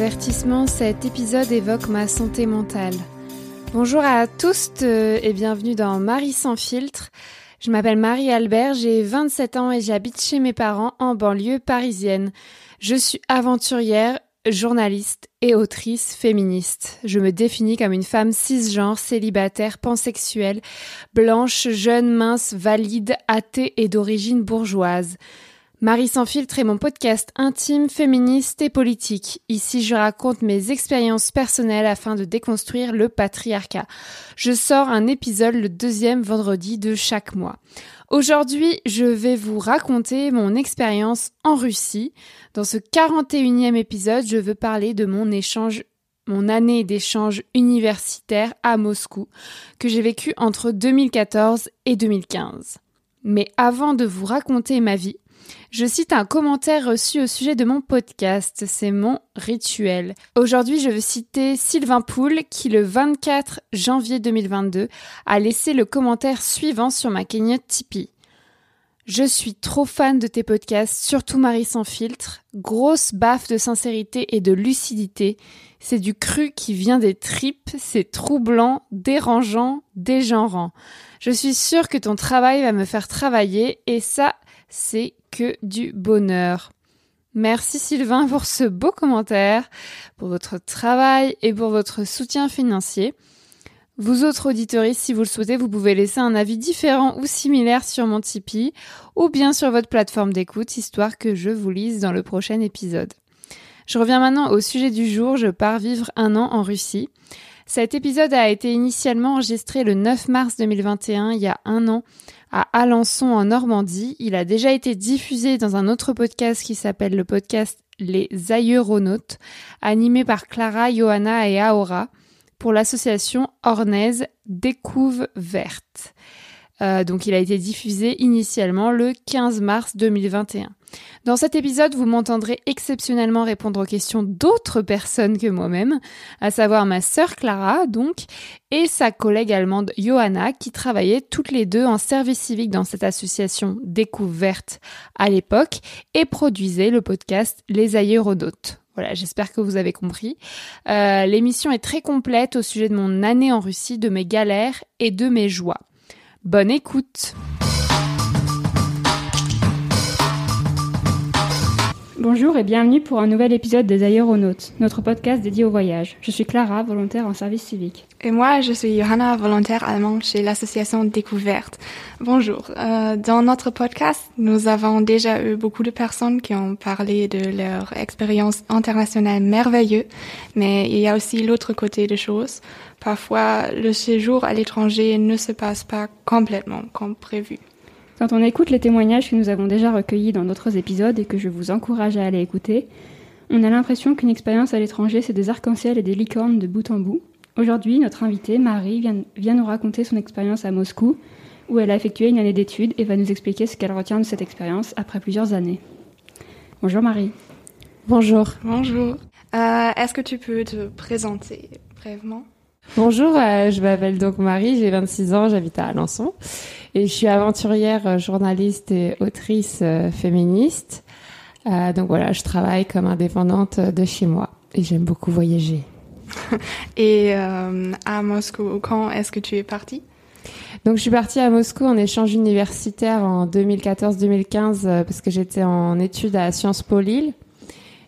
Avertissement, cet épisode évoque ma santé mentale. Bonjour à tous euh, et bienvenue dans Marie sans filtre. Je m'appelle Marie Albert, j'ai 27 ans et j'habite chez mes parents en banlieue parisienne. Je suis aventurière, journaliste et autrice féministe. Je me définis comme une femme cisgenre, célibataire, pansexuelle, blanche, jeune, mince, valide, athée et d'origine bourgeoise. Marie sans filtre est mon podcast intime, féministe et politique. Ici, je raconte mes expériences personnelles afin de déconstruire le patriarcat. Je sors un épisode le deuxième vendredi de chaque mois. Aujourd'hui, je vais vous raconter mon expérience en Russie. Dans ce 41e épisode, je veux parler de mon échange mon année d'échange universitaire à Moscou, que j'ai vécu entre 2014 et 2015. Mais avant de vous raconter ma vie, je cite un commentaire reçu au sujet de mon podcast, c'est mon rituel. Aujourd'hui, je veux citer Sylvain Poul qui le 24 janvier 2022 a laissé le commentaire suivant sur ma cagnotte Tipeee. Je suis trop fan de tes podcasts, surtout Marie sans filtre. Grosse baffe de sincérité et de lucidité. C'est du cru qui vient des tripes, c'est troublant, dérangeant, dégenrant. Je suis sûre que ton travail va me faire travailler et ça, c'est que du bonheur. Merci Sylvain pour ce beau commentaire, pour votre travail et pour votre soutien financier. Vous autres auditeurs, si vous le souhaitez, vous pouvez laisser un avis différent ou similaire sur mon Tipeee ou bien sur votre plateforme d'écoute, histoire que je vous lise dans le prochain épisode. Je reviens maintenant au sujet du jour, je pars vivre un an en Russie. Cet épisode a été initialement enregistré le 9 mars 2021, il y a un an, à Alençon en Normandie. Il a déjà été diffusé dans un autre podcast qui s'appelle le podcast Les Aéronautes, animé par Clara, Johanna et Aora pour l'association ornaise Découve Verte. Euh, donc il a été diffusé initialement le 15 mars 2021. Dans cet épisode, vous m'entendrez exceptionnellement répondre aux questions d'autres personnes que moi-même, à savoir ma sœur Clara, donc, et sa collègue allemande Johanna, qui travaillaient toutes les deux en service civique dans cette association découverte à l'époque et produisaient le podcast Les Aéronautes. Voilà, j'espère que vous avez compris. Euh, l'émission est très complète au sujet de mon année en Russie, de mes galères et de mes joies. Bonne écoute Bonjour et bienvenue pour un nouvel épisode des Aéronautes, notre podcast dédié au voyage. Je suis Clara, volontaire en service civique. Et moi, je suis Johanna, volontaire allemande chez l'association Découverte. Bonjour. Euh, dans notre podcast, nous avons déjà eu beaucoup de personnes qui ont parlé de leur expérience internationale merveilleuse, mais il y a aussi l'autre côté des choses. Parfois, le séjour à l'étranger ne se passe pas complètement comme prévu. Quand on écoute les témoignages que nous avons déjà recueillis dans d'autres épisodes et que je vous encourage à aller écouter, on a l'impression qu'une expérience à l'étranger, c'est des arcs-en-ciel et des licornes de bout en bout. Aujourd'hui, notre invitée, Marie, vient, vient nous raconter son expérience à Moscou, où elle a effectué une année d'études et va nous expliquer ce qu'elle retient de cette expérience après plusieurs années. Bonjour Marie. Bonjour. Bonjour. Euh, Est-ce que tu peux te présenter brièvement? Bonjour, euh, je m'appelle donc Marie, j'ai 26 ans, j'habite à Alençon et je suis aventurière, euh, journaliste et autrice euh, féministe. Euh, donc voilà, je travaille comme indépendante de chez moi et j'aime beaucoup voyager. Et euh, à Moscou, quand est-ce que tu es partie? Donc je suis partie à Moscou en échange universitaire en 2014-2015 euh, parce que j'étais en études à Sciences Po Lille.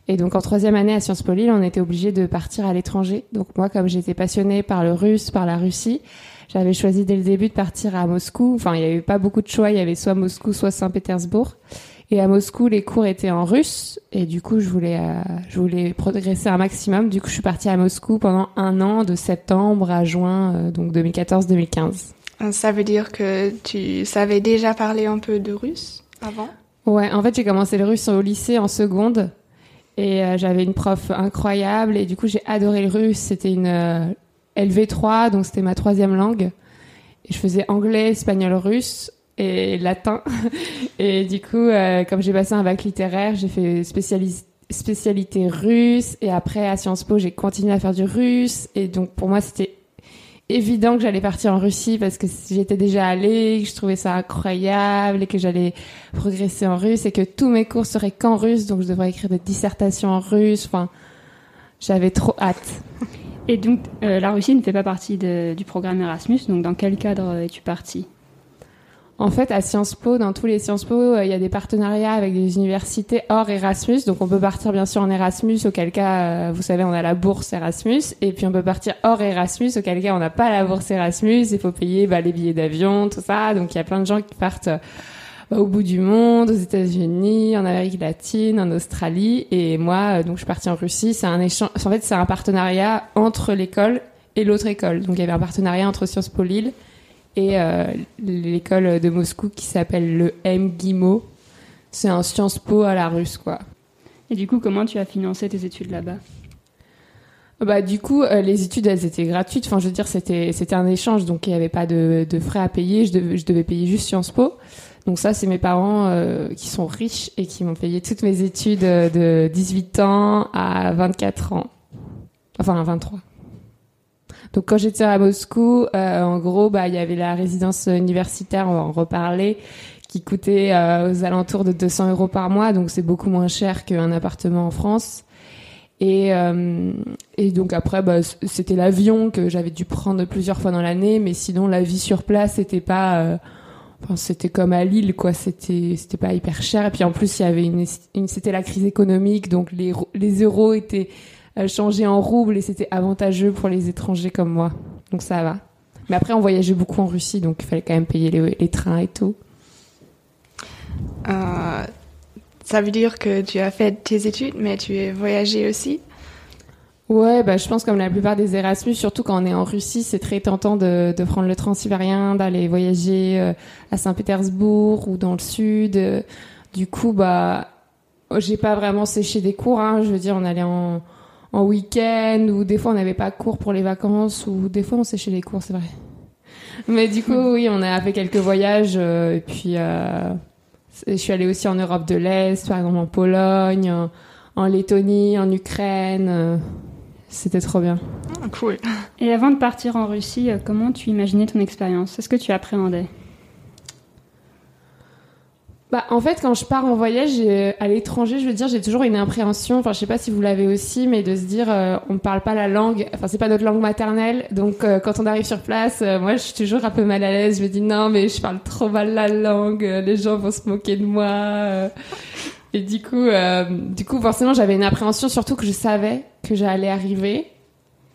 Et donc en troisième année à Sciences Po Lille, on était obligé de partir à l'étranger. Donc moi, comme j'étais passionnée par le russe, par la Russie, j'avais choisi dès le début de partir à Moscou. Enfin, il n'y avait pas beaucoup de choix. Il y avait soit Moscou, soit Saint-Pétersbourg. Et à Moscou, les cours étaient en russe. Et du coup, je voulais, euh, je voulais progresser un maximum. Du coup, je suis partie à Moscou pendant un an, de septembre à juin, euh, donc 2014-2015. Euh, Ça veut dire que tu savais déjà parler un peu de russe avant? Ouais, en fait, j'ai commencé le russe au lycée en seconde. Et euh, j'avais une prof incroyable. Et du coup, j'ai adoré le russe. C'était une LV3, donc c'était ma troisième langue. Et je faisais anglais, espagnol, russe et latin. et du coup, euh, comme j'ai passé un bac littéraire, j'ai fait spécialité russe. Et après, à Sciences Po, j'ai continué à faire du russe. Et donc, pour moi, c'était évident que j'allais partir en Russie parce que j'étais déjà allée, que je trouvais ça incroyable et que j'allais progresser en russe et que tous mes cours seraient qu'en russe. Donc, je devrais écrire des dissertations en russe. Enfin, J'avais trop hâte. Et donc, la Russie ne fait pas partie du programme Erasmus. Donc, dans quel cadre es-tu partie en fait, à Sciences Po, dans tous les Sciences Po, euh, il y a des partenariats avec des universités hors Erasmus. Donc, on peut partir bien sûr en Erasmus, auquel cas, euh, vous savez, on a la bourse Erasmus. Et puis, on peut partir hors Erasmus, auquel cas, on n'a pas la bourse Erasmus. Il faut payer bah, les billets d'avion, tout ça. Donc, il y a plein de gens qui partent bah, au bout du monde, aux États-Unis, en Amérique latine, en Australie. Et moi, euh, donc, je suis partie en Russie. C'est un échange. En fait, c'est un partenariat entre l'école et l'autre école. Donc, il y avait un partenariat entre Sciences Po Lille et euh, l'école de Moscou qui s'appelle le MGIMO. C'est un Sciences Po à la russe, quoi. Et du coup, comment tu as financé tes études là-bas? Bah du coup euh, les études elles étaient gratuites enfin je veux dire c'était c'était un échange donc il n'y avait pas de, de, frais à payer je devais, je devais payer juste Sciences Po donc ça c'est mes parents euh, qui sont riches et qui m'ont payé toutes mes études de 18 ans à 24 ans. Enfin à 23 donc quand j'étais à Moscou, euh, en gros, bah il y avait la résidence universitaire, on va en reparler, qui coûtait euh, aux alentours de 200 euros par mois, donc c'est beaucoup moins cher qu'un appartement en France. Et, euh, et donc après, bah, c'était l'avion que j'avais dû prendre plusieurs fois dans l'année, mais sinon la vie sur place, c'était pas, c'était comme à Lille, quoi. C'était, c'était pas hyper cher. Et puis en plus, il y avait une, c'était la crise économique, donc les, les euros étaient changer en rouble et c'était avantageux pour les étrangers comme moi. Donc ça va. Mais après, on voyageait beaucoup en Russie, donc il fallait quand même payer les, trains et tout. Euh, ça veut dire que tu as fait tes études, mais tu es voyagé aussi? Ouais, bah, je pense comme la plupart des Erasmus, surtout quand on est en Russie, c'est très tentant de, prendre le transsibérien, d'aller voyager euh, à Saint-Pétersbourg ou dans le sud. Du coup, bah, j'ai pas vraiment séché des cours. Hein. Je veux dire, on allait en, en week-end ou des fois on n'avait pas cours pour les vacances ou des fois on séchait les cours, c'est vrai. Mais du coup, oui, on a fait quelques voyages euh, et puis euh, je suis allée aussi en Europe de l'Est, par exemple en Pologne, en, Lettonie, en Ukraine. C'était trop bien. Ah, cool. Et avant de partir en Russie, comment tu imaginais ton expérience? Est-ce que tu appréhendais? Bah, en fait, quand je pars en voyage à l'étranger, je veux dire, j'ai toujours une appréhension. Enfin, je sais pas si vous l'avez aussi, mais de se dire, euh, on ne parle pas la langue. Enfin, c'est pas notre langue maternelle. Donc, euh, quand on arrive sur place, euh, moi, je suis toujours un peu mal à l'aise. Je me dis, non, mais je parle trop mal la langue. Les gens vont se moquer de moi. Et du coup, du coup, forcément, j'avais une appréhension, surtout que je savais que j'allais arriver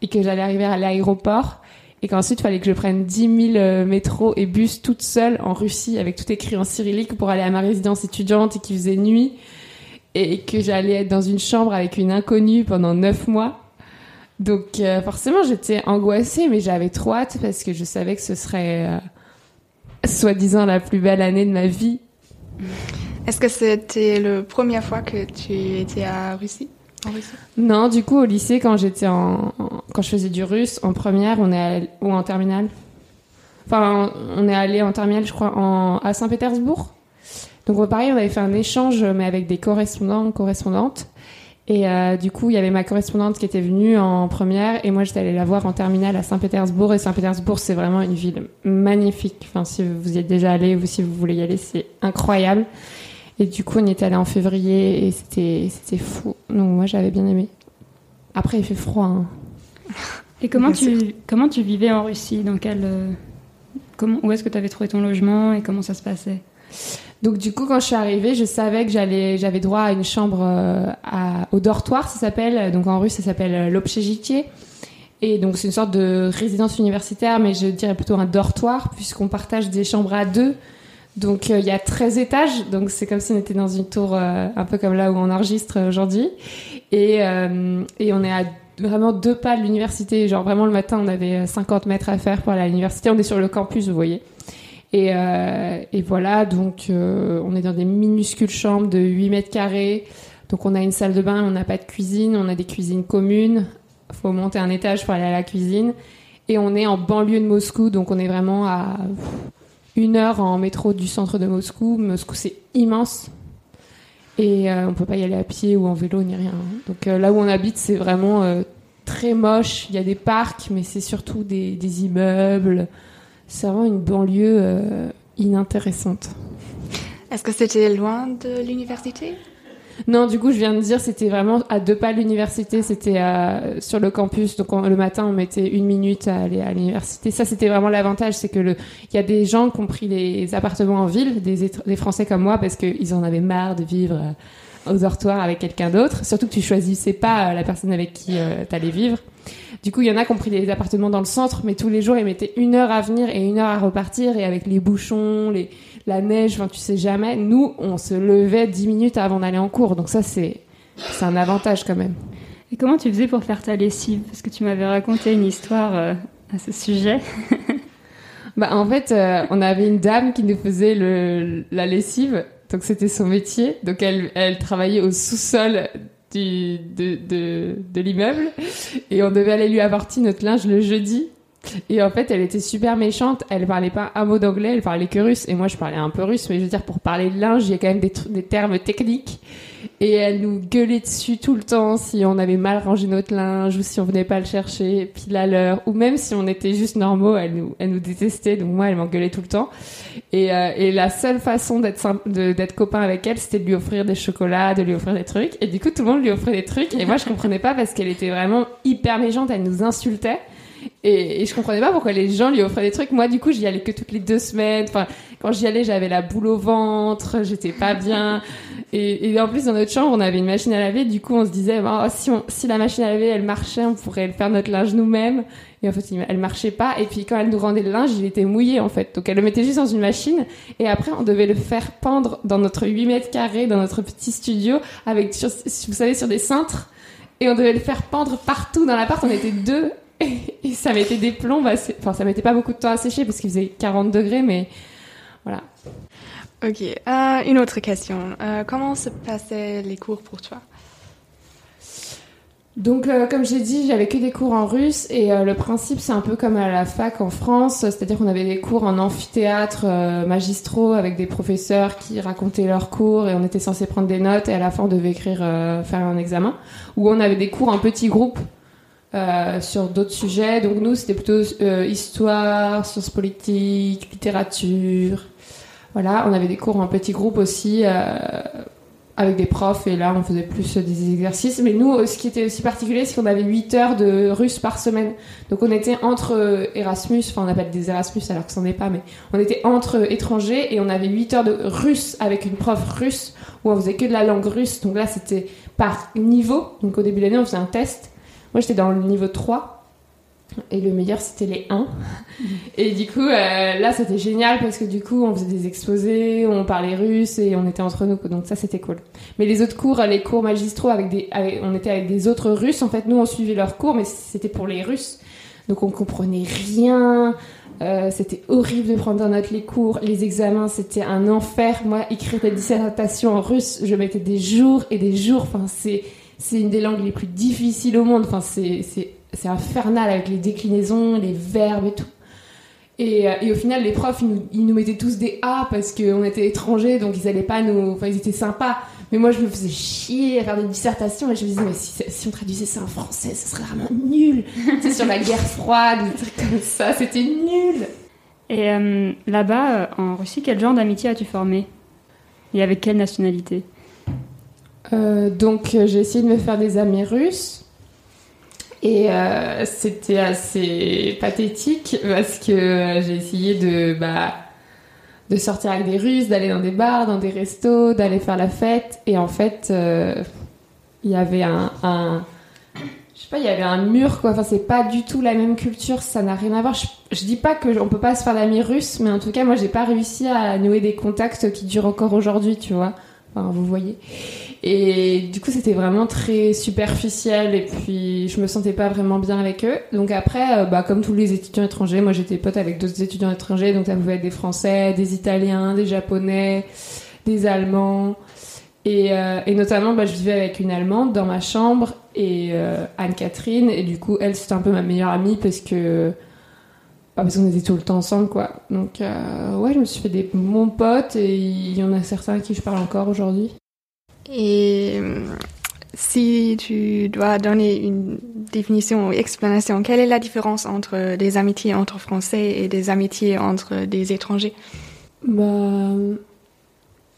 et que j'allais arriver à l'aéroport et qu'ensuite il fallait que je prenne 10 000 euh, métros et bus toute seule en Russie avec tout écrit en cyrillique pour aller à ma résidence étudiante et qui faisait nuit et que j'allais être dans une chambre avec une inconnue pendant 9 mois. Donc euh, forcément j'étais angoissée mais j'avais trop hâte parce que je savais que ce serait euh, soi-disant la plus belle année de ma vie. Est-ce que c'était la première fois que tu étais à Russie non, du coup, au lycée, quand j'étais en, quand je faisais du russe, en première, on est ou en terminale. Enfin, on est allé en terminale, je crois, en, à Saint-Pétersbourg. Donc, pareil, on avait fait un échange, mais avec des correspondants, correspondantes. Et euh, du coup, il y avait ma correspondante qui était venue en première, et moi, j'étais allée la voir en terminale à Saint-Pétersbourg. Et Saint-Pétersbourg, c'est vraiment une ville magnifique. Enfin, si vous y êtes déjà allé ou si vous voulez y aller, c'est incroyable. Et du coup, on y est allé en février et c'était, c'était fou. Donc moi, j'avais bien aimé. Après, il fait froid. Hein. Et comment tu, comment tu vivais en Russie? Dans quel, euh, comment, Où est-ce que tu avais trouvé ton logement et comment ça se passait? Donc du coup, quand je suis arrivée, je savais que j'allais, j'avais droit à une chambre euh, à, au dortoir, ça s'appelle. Donc en russe, ça s'appelle euh, l'obchezhitié. Et donc c'est une sorte de résidence universitaire, mais je dirais plutôt un dortoir, puisqu'on partage des chambres à deux. Donc euh, il y a 13 étages, donc c'est comme si on était dans une tour euh, un peu comme là où on enregistre aujourd'hui. Et, euh, et on est à vraiment deux pas de l'université. Genre vraiment le matin, on avait 50 mètres à faire pour aller à l'université. On est sur le campus, vous voyez. Et, et voilà, donc on est dans des minuscules chambres de 8 mètres carrés. Donc on a une salle de bain, on n'a pas de cuisine, on a des cuisines communes. Faut monter un étage pour aller à la cuisine. Et on est en banlieue de Moscou, donc on est vraiment à une heure en métro du centre de Moscou. Moscou, c'est immense. Et euh, on peut pas y aller à pied ou en vélo ni rien. Donc euh, là où on habite, c'est vraiment euh, très moche. Il y a des parcs, mais c'est surtout des, des immeubles. C'est vraiment une banlieue inintéressante. Est-ce que c'était loin de l'université? Non, du coup, je viens de dire, c'était vraiment à deux pas de l'université. C'était sur le campus. Donc le matin, on mettait une minute à aller à l'université. Ça, c'était vraiment l'avantage, c'est que il y a des gens qui ont pris les appartements en ville, des, Français comme moi, parce qu'ils en avaient marre de vivre aux dortoirs avec quelqu'un d'autre. Surtout que tu choisissais pas la personne avec qui euh, tu allais vivre. Du coup, il y en a qui ont pris des appartements dans le centre, mais tous les jours, ils mettaient une heure à venir et une heure à repartir. Et avec les bouchons, les, la neige, enfin, tu sais jamais. Nous, on se levait dix minutes avant d'aller en cours. Donc ça, c'est, c'est un avantage quand même. Et comment tu faisais pour faire ta lessive? Parce que tu m'avais raconté une histoire euh, à ce sujet. bah, en fait, euh, on avait une dame qui nous faisait le, la lessive. Donc c'était son métier. Donc elle, elle travaillait au sous-sol du, de, de, de l'immeuble et on devait aller lui apporter notre linge le jeudi. Et en fait, elle était super méchante. Elle parlait pas un mot d'anglais, elle parlait que russe. Et moi, je parlais un peu russe, mais je veux dire, pour parler de linge, il y a quand même des, des termes techniques. Et elle nous gueulait dessus tout le temps si on avait mal rangé notre linge ou si on venait pas le chercher pile à l'heure. Ou même si on était juste normaux elle nous elle nous détestait. Donc moi elle m'engueulait tout le temps. Et, euh, et la seule façon d'être d'être copain avec elle c'était de lui offrir des chocolats de lui offrir des trucs. Et du coup tout le monde lui offrait des trucs. Et moi je comprenais pas parce qu'elle était vraiment hyper méchante. Elle nous insultait et, et, je comprenais pas pourquoi les gens lui offraient des trucs. Moi, du coup, j'y allais que toutes les deux semaines. Enfin, quand j'y allais, j'avais la boule au ventre, j'étais pas bien. Et, en plus, dans notre chambre, on avait une machine à laver. Du coup, on se disait, oh, si, la machine à laver, elle marchait, on pourrait faire notre linge nous-mêmes. Et en fait, elle marchait pas. Et puis, quand elle nous rendait le linge, il était mouillé, en fait. Donc, elle le mettait juste dans une machine. Et après, on devait le faire pendre dans notre 8 mètres carrés, dans notre petit studio, avec, vous savez, sur des cintres. Et on devait le faire pendre partout dans l'appart. On était deux. Et, ça mettait des plombs. Enfin, ça mettait pas beaucoup de temps à sécher parce qu'il faisait 40 degrés, mais voilà. Ok, euh, une autre question. Euh, comment se passaient les cours pour toi? Donc, euh, comme j'ai dit, j'avais que des cours en russe et le principe, c'est un peu comme à la fac en France, c'est-à-dire qu'on avait des cours en amphithéâtre magistraux avec des professeurs qui racontaient leurs cours et on était censé prendre des notes et à la fin on devait écrire, faire un examen. Ou on avait des cours en petits groupes sur d'autres sujets. Donc nous, c'était plutôt histoire, sciences politiques, littérature, voilà, on avait des cours en petits groupes aussi euh, avec des profs et là on faisait plus des exercices. Mais nous, ce qui était aussi particulier, c'est qu'on avait 8 heures de russe par semaine. Donc on était entre Erasmus, enfin on appelle des Erasmus alors que c'en est pas, mais on était entre étrangers et on avait 8 heures de russe avec une prof russe où on faisait que de la langue russe. Donc là c'était par niveau. Donc au début de l'année on faisait un test. Moi j'étais dans le niveau 3 et le meilleur, c'était les 1. Et du coup, euh, là, c'était génial parce que du coup, on faisait des exposés, on parlait russe et on était entre nous. Donc ça, c'était cool. Mais les autres cours, les cours magistraux, avec des, on était avec des autres Russes. En fait, nous, on suivait leurs cours, mais c'était pour les Russes. Donc on comprenait rien. Euh, c'était horrible de prendre en note les cours. Les examens, c'était un enfer. Moi, écrire des dissertations en russe, je mettais des jours et des jours. Enfin, c'est c'est une des langues les plus difficiles au monde. Enfin, c'est c'est infernal avec les déclinaisons, les verbes et tout. Et, euh, et, au final, les profs, ils nous, ils nous mettaient tous des A parce qu'on était étrangers, donc ils allaient pas nous. Enfin, ils étaient sympas. Mais moi, je me faisais chier à faire des dissertations et je me disais, mais si, on traduisait ça en français, ce serait vraiment nul. sais, sur la guerre froide, des trucs comme ça, c'était nul. Et euh, là-bas, euh, en Russie, quel genre d'amitié as-tu formé? Et avec quelle nationalité? Donc, j'ai essayé de me faire des amis russes. Et euh, c'était assez pathétique parce que j'ai essayé de, bah, de sortir avec des Russes, d'aller dans des bars, dans des restos, d'aller faire la fête. Et en fait, euh, il y avait un, un, je sais pas, il y avait un mur quoi. Enfin, c'est pas du tout la même culture, ça n'a rien à voir. Je, je dis pas que on peut pas se faire d'amis russes, mais en tout cas, moi, j'ai pas réussi à nouer des contacts qui durent encore aujourd'hui, tu vois. Enfin, vous voyez. Et du coup, c'était vraiment très superficiel et puis je me sentais pas vraiment bien avec eux. Donc après, euh, bah, comme tous les étudiants étrangers, moi j'étais pote avec d'autres étudiants étrangers, donc ça pouvait être des Français, des Italiens, des Japonais, des Allemands. Et, euh, notamment, bah, je vivais avec une Allemande dans ma chambre et euh, Anne-Catherine. Et du coup, elle, c'était un peu ma meilleure amie parce que bah, parce qu'on était tout le temps ensemble, quoi. Donc, ouais, je me suis fait des bons potes et il y en a certains à qui je parle encore aujourd'hui. Et euh, si tu dois donner une définition ou explanation, quelle est la différence entre des amitiés entre Français et des amitiés entre des étrangers? Bah,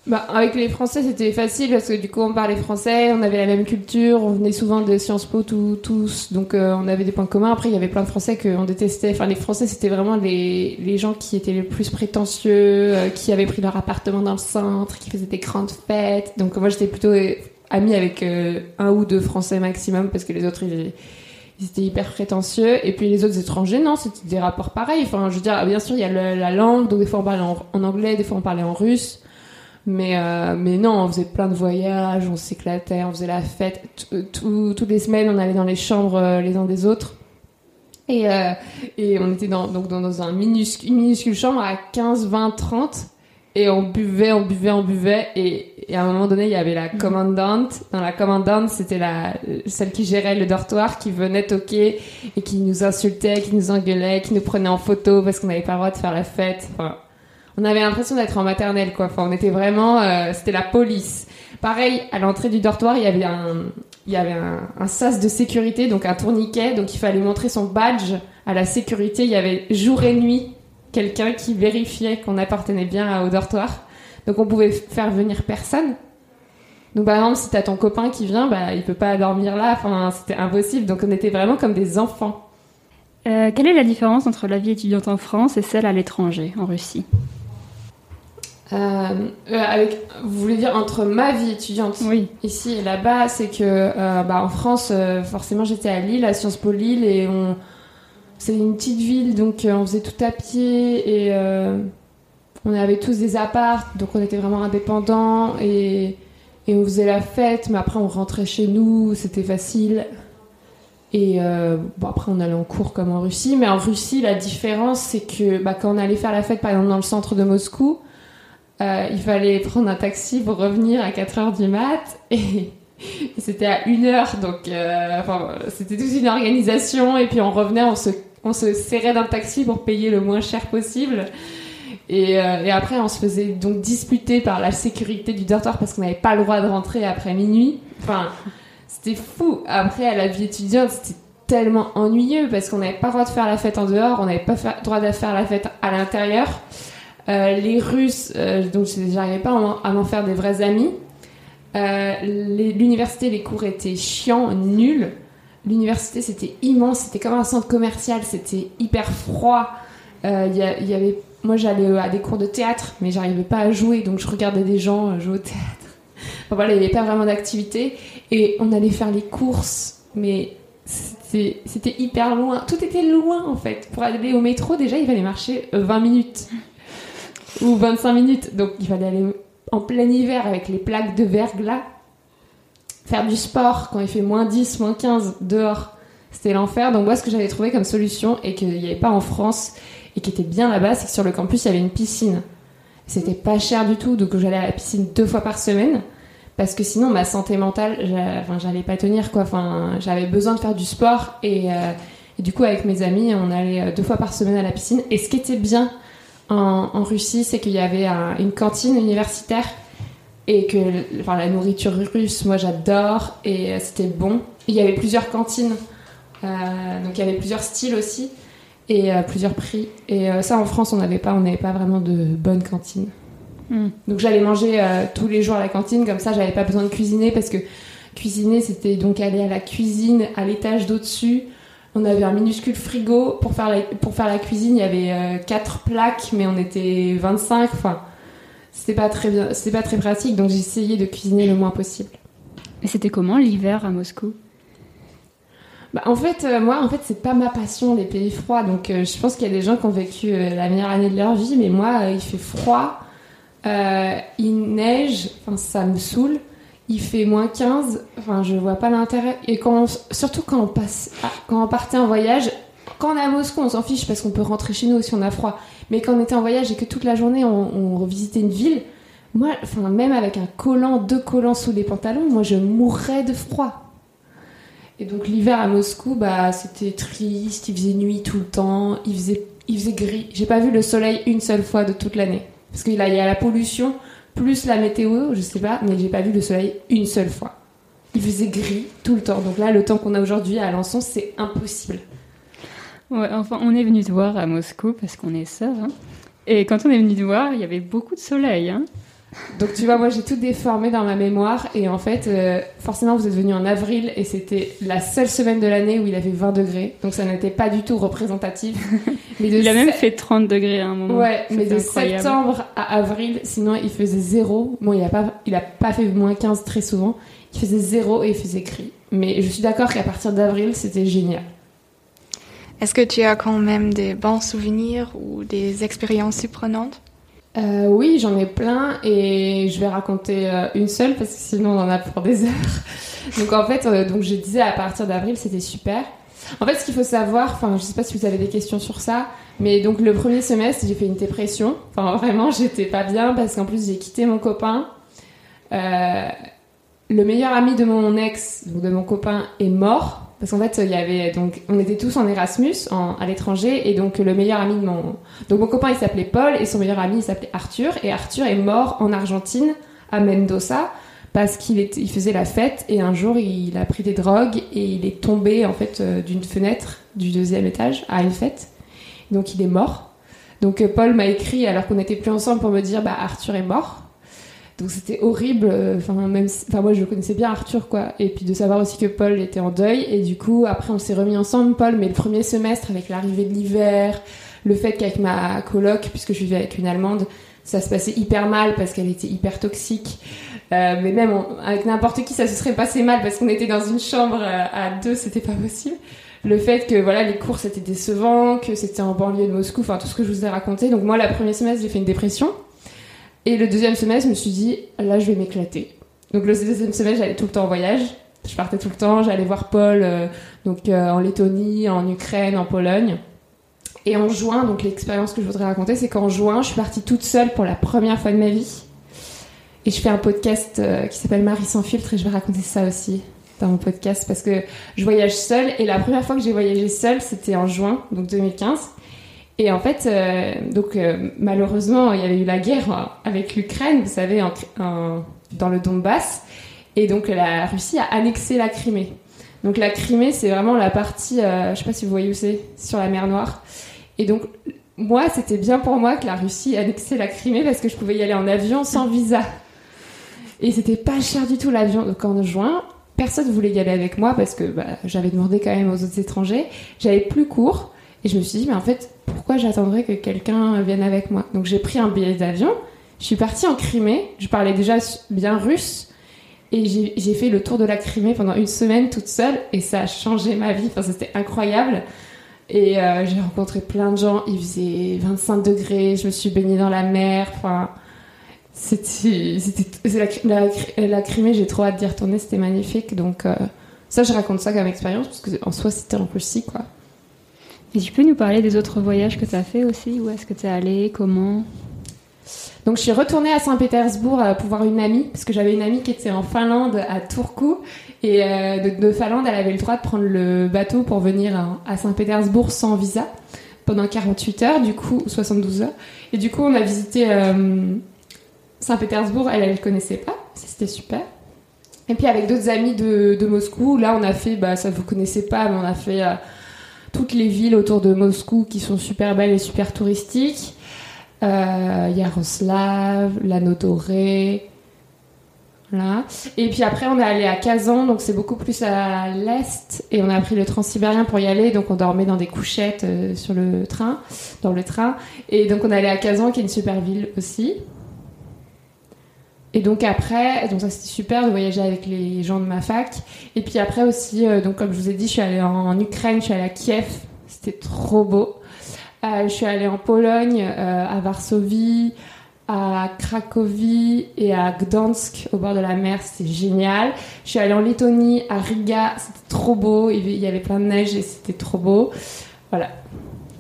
bah, avec les Français, c'était facile parce que du coup, on parlait français, on avait la même culture, on venait souvent de Sciences Po tous, donc euh, on avait des points communs. Après, il y avait plein de Français qu'on détestait. Enfin, les Français, c'était vraiment les, les gens qui étaient les plus prétentieux, euh, qui avaient pris leur appartement dans le centre, qui faisaient des grandes fêtes. Donc moi, j'étais plutôt euh, amie avec un ou deux Français maximum parce que les autres, ils, étaient hyper prétentieux. Et puis les autres étrangers, non, c'était des rapports pareils. Enfin, je veux dire, bien sûr, il y a la langue, donc des fois on parlait en anglais, des fois on parlait en russe. Mais, euh, mais non, on faisait plein de voyages, on s'éclatait, on faisait la fête. toutes les semaines, on allait dans les chambres euh, les uns des autres. Et, euh, et on était dans, donc dans, un minuscule, une minuscule chambre à 15, 20, 30. Et on buvait, on buvait, on buvait. Et, et à un moment donné, il y avait la mhm. commandante. Dans la commandante, c'était la, celle qui gérait le dortoir, qui venait toquer et qui nous insultait, qui nous engueulait, qui nous prenait en photo parce qu'on n'avait pas le droit de faire la fête. Enfin, on avait l'impression d'être en maternelle, quoi. Enfin, on était vraiment, euh, c'était la police. Pareil, à l'entrée du dortoir, il y avait un, il y avait un, sas de sécurité, donc un tourniquet, donc il fallait montrer son badge à la sécurité. Il y avait jour et nuit quelqu'un qui vérifiait qu'on appartenait bien au dortoir. Donc on pouvait faire venir personne. Donc par exemple, si t'as ton copain qui vient, bah il peut pas dormir là. Enfin, c'était impossible. Donc on était vraiment comme des enfants. Euh, quelle est la différence entre la vie étudiante en France et celle à l'étranger, en Russie? Euh, euh, avec, vous voulez dire entre ma vie étudiante oui. ici et là-bas, c'est que euh, bah, en France, euh, forcément, j'étais à Lille, à Sciences Po Lille, et on, c'est une petite ville, donc on faisait tout à pied et on avait tous des apparts, donc on était vraiment indépendants et, et on faisait la fête, mais après on rentrait chez nous, c'était facile. Et bon, après, on allait en cours comme en Russie. Mais en Russie, la différence, c'est que bah, quand on allait faire la fête, par exemple, dans le centre de Moscou, euh, il fallait prendre un taxi pour revenir à 4h du mat et, c'était à 1h donc euh, enfin, c'était toute une organisation et puis on revenait on se, on se serrait dans taxi pour payer le moins cher possible. Et, euh, et après on se faisait donc disputer par la sécurité du dortoir parce qu'on n'avait pas le droit de rentrer après minuit. Enfin c'était fou. Après à la vie étudiante c'était tellement ennuyeux parce qu'on n'avait pas le droit de faire la fête en dehors on n'avait pas le droit de faire la fête à l'intérieur les Russes, euh, donc j'arrivais pas à m'en faire des vrais amis. Euh, l'université, les cours étaient chiants, nuls. L'université, c'était immense, c'était comme un centre commercial, c'était hyper froid. Il y, avait, moi, j'allais à des cours de théâtre, mais j'arrivais pas à jouer, donc je regardais des gens jouer au théâtre. Enfin, voilà, il n'y avait pas vraiment d'activité. Et on allait faire les courses, mais c'était hyper loin. Tout était loin, en fait. Pour aller au métro, déjà, il fallait marcher 20 minutes ou 25 minutes. Donc il fallait aller en plein hiver avec les plaques de verglas, faire du sport quand il fait moins 10, moins 15 dehors. C'était l'enfer. Donc moi, ce que j'avais trouvé comme solution et qu'il n'y avait pas en France et qui était bien là-bas, c'est que sur le campus, il y avait une piscine. C'était pas cher du tout, donc j'allais à la piscine deux fois par semaine. Parce que sinon, ma santé mentale, j'allais pas tenir quoi. Enfin, j'avais besoin de faire du sport et, euh, et, du coup, avec mes amis, on allait euh, deux fois par semaine à la piscine. Et ce qui était bien, en, Russie, c'est qu'il y avait une cantine universitaire et que enfin, la nourriture russe, moi j'adore et euh, c'était bon. Il y avait plusieurs cantines, euh, donc il y avait plusieurs styles aussi et euh, plusieurs prix. Et ça en France on n'avait pas, on n'avait pas vraiment de bonnes cantines. Hmm. Donc j'allais manger tous les jours à la cantine, comme ça j'avais pas besoin de cuisiner parce que cuisiner c'était donc aller à la cuisine à l'étage d'au-dessus on avait un minuscule frigo pour faire la, pour faire la cuisine. Il y avait euh, quatre plaques, mais on était 25. Enfin, c'était pas très bien, c'était pas très pratique. Donc essayé de cuisiner le moins possible. Et c'était comment l'hiver à Moscou? Bah, en fait, euh, moi, en fait, c'est pas ma passion les pays froids. Donc, euh, je pense qu'il y a des gens qui ont vécu la meilleure année de leur vie, mais moi, il fait froid, il neige, enfin, ça me saoule il fait moins 15, enfin je vois pas l'intérêt. Et surtout quand on passe, quand on partait en voyage, quand on est à Moscou, on s'en fiche parce qu'on peut rentrer chez nous si on a froid. Mais quand on était en voyage et que toute la journée on, revisitait une ville, moi, enfin même avec un collant, deux collants sous les pantalons, moi je mourrais de froid. Et donc l'hiver à Moscou, bah c'était triste, il faisait nuit tout le temps, il faisait, il faisait gris. J'ai pas vu le soleil une seule fois de toute l'année parce qu'il y a la pollution plus la météo, je sais pas, mais j'ai pas vu le soleil une seule fois. Il faisait gris tout le temps. Donc là, le temps qu'on a aujourd'hui à Alençon, c'est impossible. Ouais, enfin, on est venu te voir à Moscou parce qu'on est sœurs. Hein. Et quand on est venu te voir, il y avait beaucoup de soleil. Hein. Donc tu vois, moi j'ai tout déformé dans ma mémoire et en fait, euh, forcément vous êtes venu en avril et c'était la seule semaine de l'année où il avait 20 degrés, donc ça n'était pas du tout représentatif. Mais il a même fait 30 degrés à un moment. Ouais, mais de septembre à avril, sinon il faisait zéro. Bon, il a pas, il a pas fait moins 15 très souvent. Il faisait zéro et il faisait gris. Mais je suis d'accord qu'à partir d'avril, c'était génial. Est-ce que tu as quand même des bons souvenirs ou des expériences surprenantes? Euh, oui, j'en ai plein et je vais raconter euh, une seule parce que sinon on en a pour des heures. donc en fait, euh, donc je disais à partir d'avril c'était super. En fait, ce qu'il faut savoir, enfin je sais pas si vous avez des questions sur ça, mais donc le premier semestre j'ai fait une dépression. Enfin vraiment j'étais pas bien parce qu'en plus j'ai quitté mon copain. le meilleur ami de mon ex, donc de mon copain, est mort parce qu'en fait il y avait donc on était tous en Erasmus à l'étranger et donc le meilleur ami de mon donc mon copain il s'appelait Paul et son meilleur ami il s'appelait Arthur et Arthur est mort en Argentine à Mendoza parce qu'il il faisait la fête et un jour il a pris des drogues et il est tombé en fait euh, d'une fenêtre du deuxième étage à une fête. Donc il est mort. Donc euh, Paul m'a écrit alors qu'on n'était plus ensemble pour me dire bah Arthur est mort donc c'était horrible. Euh, enfin même, enfin moi je connaissais bien Arthur quoi. Et puis de savoir aussi que Paul était en deuil. Et du coup après on s'est remis ensemble Paul. Mais le premier semestre avec l'arrivée de l'hiver, le fait qu'avec ma coloc, puisque je vivais avec une Allemande, ça se passait hyper mal parce qu'elle était hyper toxique. Euh, mais même avec n'importe qui ça se serait passé mal parce qu'on était dans une chambre euh, à deux, c'était pas possible. Le fait que voilà les cours c'était décevant, que c'était en banlieue de Moscou, enfin tout ce que je vous ai raconté. Donc moi la première semestre j'ai fait une dépression. Et le deuxième semestre, je me suis dit, là, je vais m'éclater. Donc le deuxième semestre, j'allais tout le temps en voyage. Je partais tout le temps, j'allais voir Paul euh, donc euh, en Lettonie, en Ukraine, en Pologne. Et en juin, donc l'expérience que je voudrais raconter, c'est qu'en juin, je suis partie toute seule pour la première fois de ma vie. Et je fais un podcast euh, qui s'appelle Marie sans filtre et je vais raconter ça aussi dans mon podcast parce que je voyage seule et la première fois que j'ai voyagé seule, c'était en juin, donc 2015. Et en fait, euh, donc euh, malheureusement, il y avait eu la guerre avec l'Ukraine, vous savez, dans le Donbass, et donc la Russie a annexé la Crimée. Donc la Crimée, c'est vraiment la partie, euh, je sais pas si vous voyez où c'est, sur la mer Noire. Et donc moi, c'était bien pour moi que la Russie annexait la Crimée parce que je pouvais y aller en avion sans visa. Et c'était pas cher du tout l'avion. Donc en juin, personne voulait y aller avec moi parce que bah, j'avais demandé quand même aux autres étrangers. J'avais plus court. Et je me suis dit, mais en fait, pourquoi j'attendrais que quelqu'un vienne avec moi Donc j'ai pris un billet d'avion, je suis partie en Crimée, je parlais déjà bien russe, et j'ai fait le tour de la Crimée pendant une semaine toute seule, et ça a changé ma vie, enfin c'était incroyable. Et euh, j'ai rencontré plein de gens, il faisait 25 degrés, je me suis baignée dans la mer, enfin... C'était, la, la, la, Crimée, j'ai trop hâte d'y retourner, c'était magnifique. Donc euh, ça, je raconte ça comme expérience parce que en soi, c'était en Russie, quoi. Et tu peux nous parler des autres voyages que tu as fait aussi? Où est-ce que tu es allé? Comment? Donc je suis retournée à Saint-Pétersbourg euh, pour voir une amie, parce que j'avais une amie qui était en Finlande, à Turku, et euh, de, Finlande, elle avait le droit de prendre le bateau pour venir à, Saint-Pétersbourg sans visa, pendant 48 heures, du coup, 72 heures. Et du coup, on a visité euh, Saint-Pétersbourg, elle, ne connaissait pas, c'était super. Et puis avec d'autres amis de, Moscou, là on a fait, bah ça vous connaissez pas, mais on a fait toutes les villes autour de Moscou qui sont super belles et super touristiques. Euh, Yaroslav, l'anneau doré. Voilà. Et puis après, on est allé à Kazan, donc c'est beaucoup plus à l'est, et on a pris le transsibérien pour y aller, donc on dormait dans des couchettes euh, sur le train, dans le train. Et donc on est allé à Kazan, qui est une super ville aussi. Et donc après, donc ça c'était super de voyager avec les gens de ma fac. Et puis après aussi, euh, donc comme je vous ai dit, je suis allée en, Ukraine, je suis allée à Kiev, c'était trop beau. Euh, je suis allée en Pologne, euh, à Varsovie, à Cracovie et à Gdansk, au bord de la mer, c'était génial. Je suis allée en Lettonie, à Riga, c'était trop beau, il y avait plein de neige et c'était trop beau. Voilà.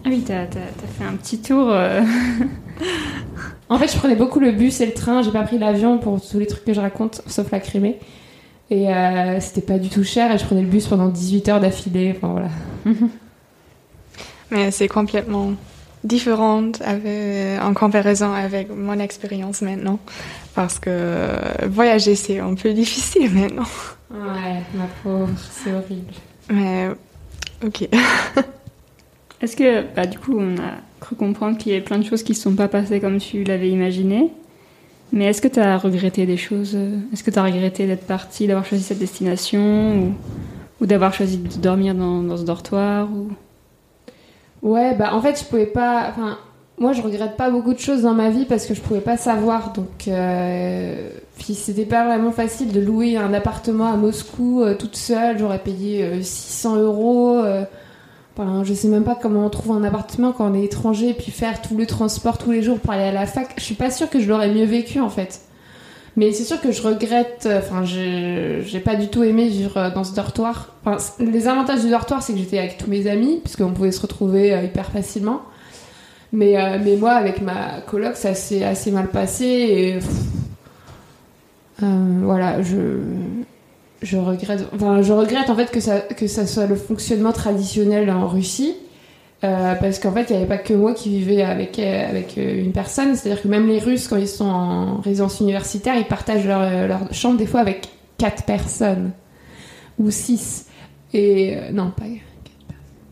Ah oui, t'as as, fait un petit tour. En fait, je prenais beaucoup le bus et le train. J'ai pas pris l'avion pour tous les trucs que je raconte, sauf la Crimée. Et euh, c'était pas du tout cher. Et je prenais le bus pendant 18 heures d'affilée. Enfin voilà. Mais c'est complètement différent en comparaison avec mon expérience maintenant. Parce que voyager, c'est un peu difficile maintenant. Ouais, ma pauvre, c'est horrible. Mais ok. Est-ce que, bah, du coup, on a cru comprendre qu'il y avait plein de choses qui ne se sont pas passées comme tu l'avais imaginé. Mais est-ce que tu as regretté des choses Est-ce que tu as regretté d'être parti, d'avoir choisi cette destination ou, d'avoir choisi de dormir dans, ce dortoir ou... Ouais, bah en fait, je pouvais pas. Enfin, moi, je regrette pas beaucoup de choses dans ma vie parce que je pouvais pas savoir. Donc, euh... puis c'était pas vraiment facile de louer un appartement à Moscou euh, toute seule. J'aurais payé 600 euh, euros. Euh. Enfin, je sais même pas comment on trouve un appartement quand on est étranger, puis faire tout le transport tous les jours pour aller à la fac. Je suis pas sûre que je l'aurais mieux vécu en fait. Mais c'est sûr que je regrette. Enfin, j'ai pas du tout aimé vivre dans ce dortoir. Les avantages du dortoir, c'est que j'étais avec tous mes amis, puisqu'on pouvait se retrouver hyper facilement. Mais, euh, mais moi, avec ma coloc, ça s'est assez mal passé. Et euh, voilà, je, je regrette. Enfin, je regrette en fait que ça, que ça soit le fonctionnement traditionnel en Russie. Euh, parce qu'en fait, il n'y avait pas que moi qui vivais avec, avec une personne. C'est-à-dire que même les Russes, quand ils sont en résidence universitaire, ils partagent leur, leur chambre des fois avec quatre personnes. Ou six. Et non, pas quatre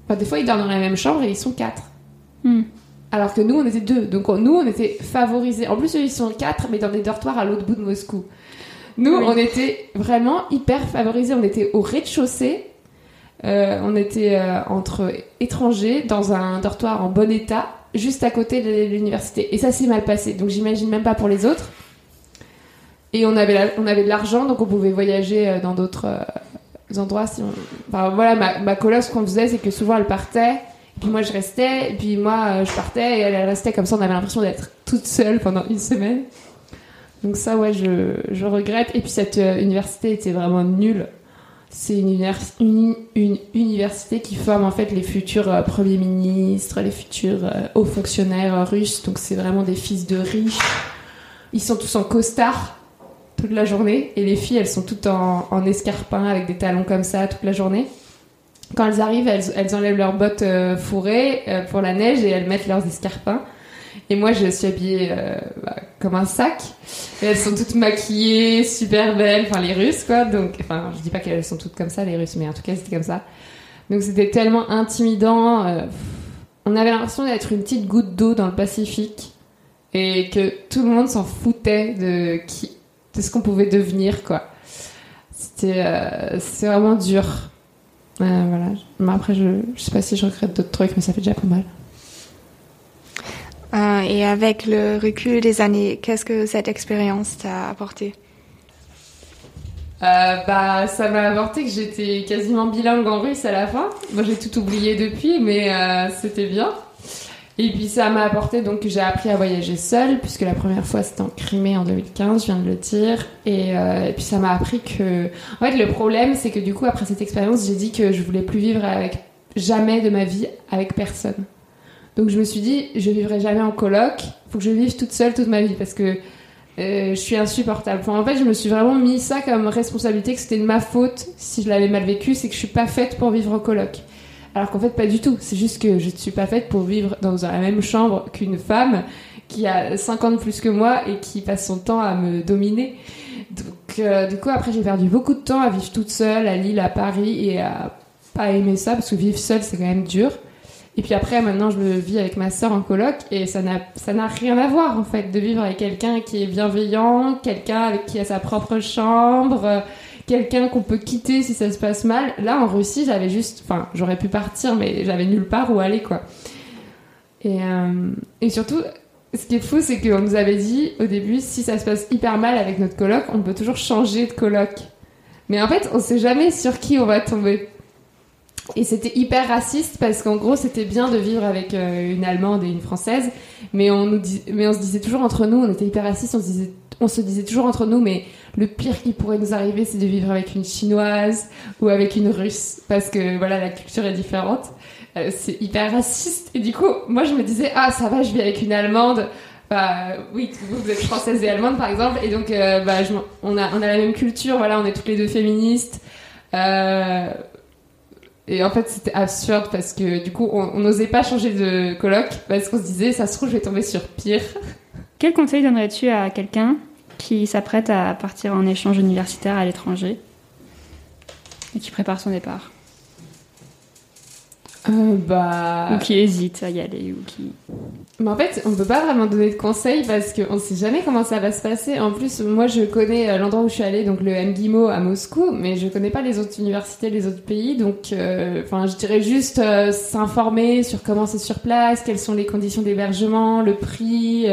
Enfin, des fois, ils dorment dans la même chambre et ils sont quatre. Hmm. Alors que nous, on était deux. Donc nous, on était favorisés. En plus, eux, ils sont quatre, mais dans des dortoirs à l'autre bout de Moscou. Nous, on était vraiment hyper favorisés. On était au rez-de-chaussée. Euh, on était euh, entre étrangers dans un dortoir en bon état, juste à côté de l'université. Et ça s'est mal passé. Donc j'imagine même pas pour les autres. Et on avait, on avait de l'argent, donc on pouvait voyager euh, dans d'autres endroits. Si enfin, voilà, ma, ma colosse, ce qu'on faisait, c'est que souvent elle partait puis moi je restais, et puis moi je partais, et elle, restait comme ça, on avait l'impression d'être toute seule pendant une semaine. Donc ça, ouais, je, je regrette. Et puis cette euh, université était vraiment nulle. C'est une, une, une, université qui forme en fait les futurs euh, premiers ministres, les futurs hauts fonctionnaires russes. Donc c'est vraiment des fils de riches. Ils sont tous en costard toute la journée. Et les filles, elles sont toutes en, en escarpins avec des talons comme ça toute la journée quand elles arrivent, elles, enlèvent leurs bottes euh, fourrées euh, pour la neige et elles mettent leurs escarpins. Et moi, je suis habillée euh, bah, comme un sac. Elles sont toutes maquillées, super belles, enfin les Russes quoi. Donc, enfin, je dis pas qu'elles sont toutes comme ça, les Russes, mais en tout cas, c'était comme ça. Donc, c'était tellement intimidant. on avait l'impression d'être une petite goutte d'eau dans le Pacifique et que tout le monde s'en foutait de qui, de ce qu'on pouvait devenir quoi. C'était, c'est vraiment dur. Euh, voilà. Mais après, je, ne sais pas si je regrette d'autres trucs, mais ça fait déjà pas mal. Euh, et avec le recul des années, qu'est-ce que cette expérience t'a apporté euh, bah, ça m'a apporté que j'étais quasiment bilingue en russe à la fin. Moi, j'ai tout oublié depuis, mais c'était bien. Et puis ça m'a apporté donc que j'ai appris à voyager seule, puisque la première fois c'était en Crimée en 2015, je viens de le dire. Euh, et, puis ça m'a appris que. En fait, le problème, c'est que du coup, après cette expérience, j'ai dit que je voulais plus vivre avec jamais de ma vie avec personne. Donc je me suis dit, je vivrai jamais en coloc, faut que je vive toute seule toute ma vie, parce que euh, je suis insupportable. En fait, je me suis vraiment mis ça comme responsabilité, que c'était de ma faute si je l'avais mal vécu, c'est que je suis pas faite pour vivre en coloc. Alors qu'en fait, pas du tout. C'est juste que je ne suis pas faite pour vivre dans la même chambre qu'une femme qui a 50 ans plus que moi et qui passe son temps à me dominer. Donc, euh, du coup, après, j'ai perdu beaucoup de temps à vivre toute seule à Lille, à Paris et à pas aimer ça parce que vivre seule, c'est quand même dur. Et puis après, maintenant, je me vis avec ma sœur en coloc et ça n'a, rien à voir en fait de vivre avec quelqu'un qui est bienveillant, quelqu'un qui a sa propre chambre, quelqu'un qu'on peut quitter si ça se passe mal. Là, en Russie, j'avais juste, enfin, j'aurais pu partir, mais j'avais nulle part où aller, quoi. Et, euh, et surtout, ce qui est fou, c'est qu'on nous avait dit au début, si ça se passe hyper mal avec notre coloc, on peut toujours changer de coloc. Mais en fait, on sait jamais sur qui on va tomber. Et c'était hyper raciste parce qu'en gros, c'était bien de vivre avec euh, une Allemande et une Française, mais on, se disait toujours entre nous, on était hyper raciste, on se disait, toujours entre nous, mais le pire qui pourrait nous arriver, c'est de vivre avec une chinoise ou avec une russe, parce que voilà, la culture est différente. Euh, c'est hyper raciste. Et du coup, moi, je me disais, ah, ça va, je vis avec une allemande. Bah, oui, vous êtes française et allemande, par exemple, et donc, euh, bah, on, a, on a la même culture, voilà, on est toutes les deux féministes. Et en fait, c'était absurde parce que du coup, on n'osait pas changer de colloque parce qu'on se disait, ça se trouve, je vais tomber sur pire. Quel conseil donnerais-tu à quelqu'un qui s'apprête à partir en échange universitaire à l'étranger et qui prépare son départ? Euh, bah... Ou qui hésite à y aller, ou qui... Mais en fait, on peut pas vraiment donner de conseils parce qu'on sait jamais comment ça va se passer. En plus, moi, je connais euh, l'endroit où je suis allée, donc le MGIMO à Moscou, mais je connais pas les autres universités, les autres pays. Donc, euh, enfin, je dirais juste s'informer sur comment c'est sur place, quelles sont les conditions d'hébergement, le prix,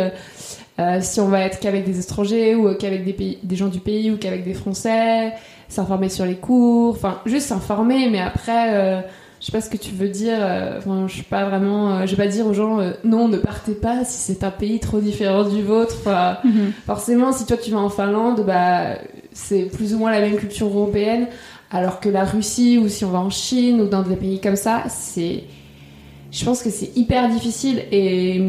si on va être qu'avec des étrangers ou qu'avec des, pays, des gens du pays ou qu'avec des Français, s'informer sur les cours, enfin, juste s'informer, mais après je sais pas ce que tu veux dire. Euh, enfin, je suis pas vraiment. Euh, je vais pas dire aux gens euh, non, ne partez pas si c'est un pays trop différent du vôtre. Mhm. Forcément, si toi tu vas en Finlande, bah c'est plus ou moins la même culture européenne, alors que la Russie ou si on va en Chine ou dans des pays comme ça, c'est. Je pense que c'est hyper difficile et.